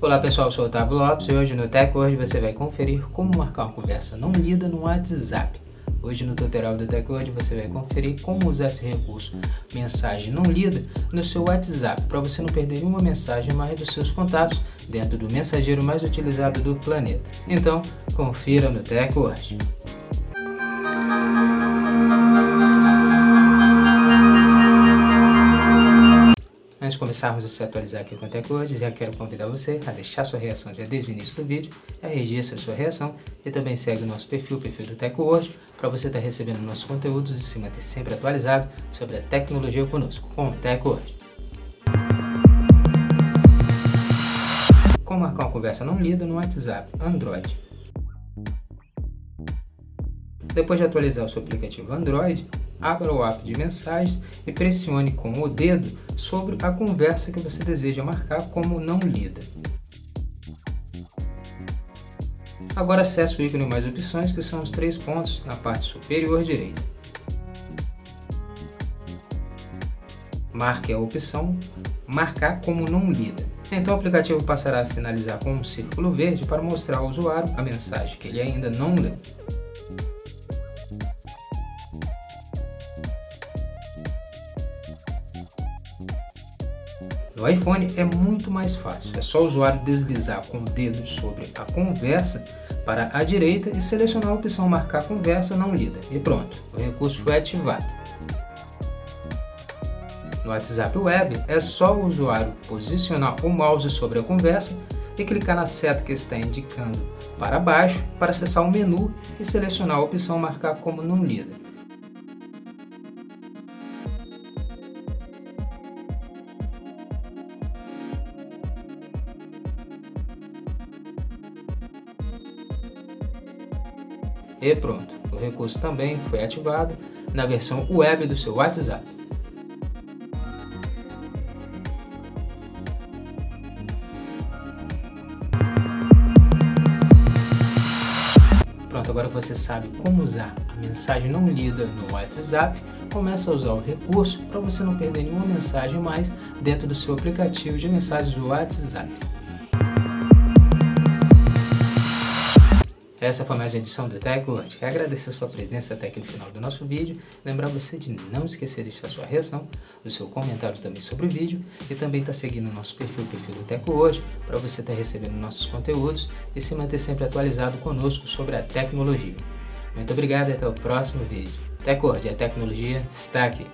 Olá pessoal, sou o Otávio Lopes e hoje no Tech Word você vai conferir como marcar uma conversa não lida no WhatsApp. Hoje no tutorial do Tech Word você vai conferir como usar esse recurso mensagem não lida no seu WhatsApp para você não perder nenhuma mensagem mais dos seus contatos dentro do mensageiro mais utilizado do planeta. Então, confira no Tech Word. Começarmos a se atualizar aqui com a TecWord, já quero convidar você a deixar sua reação já desde o início do vídeo, a registra sua reação e também segue o nosso perfil, o perfil do TecWord, para você estar tá recebendo nossos conteúdos e se manter sempre atualizado sobre a tecnologia conosco, com o TecWord. Como marcar uma conversa não lida no WhatsApp Android. Depois de atualizar o seu aplicativo Android, abra o app de mensagens e pressione com o dedo sobre a conversa que você deseja marcar como não lida. Agora acesse o ícone mais opções, que são os três pontos na parte superior direita. Marque a opção Marcar como não lida. Então o aplicativo passará a sinalizar com um círculo verde para mostrar ao usuário a mensagem que ele ainda não leu. No iPhone é muito mais fácil, é só o usuário deslizar com o dedo sobre a conversa para a direita e selecionar a opção Marcar conversa não lida. E pronto, o recurso foi ativado. No WhatsApp Web é só o usuário posicionar o mouse sobre a conversa e clicar na seta que está indicando para baixo para acessar o menu e selecionar a opção Marcar como não lida. E pronto, o recurso também foi ativado na versão web do seu WhatsApp. Pronto, agora que você sabe como usar a mensagem não lida no WhatsApp, começa a usar o recurso para você não perder nenhuma mensagem mais dentro do seu aplicativo de mensagens do WhatsApp. Essa foi mais uma edição do TechWord. Quero agradecer a sua presença até aqui no final do nosso vídeo. Lembrar você de não esquecer de deixar sua reação, o seu comentário também sobre o vídeo e também estar tá seguindo o nosso perfil, o perfil do TechWord, para você estar tá recebendo nossos conteúdos e se manter sempre atualizado conosco sobre a tecnologia. Muito obrigado e até o próximo vídeo. TechWord, a tecnologia está aqui.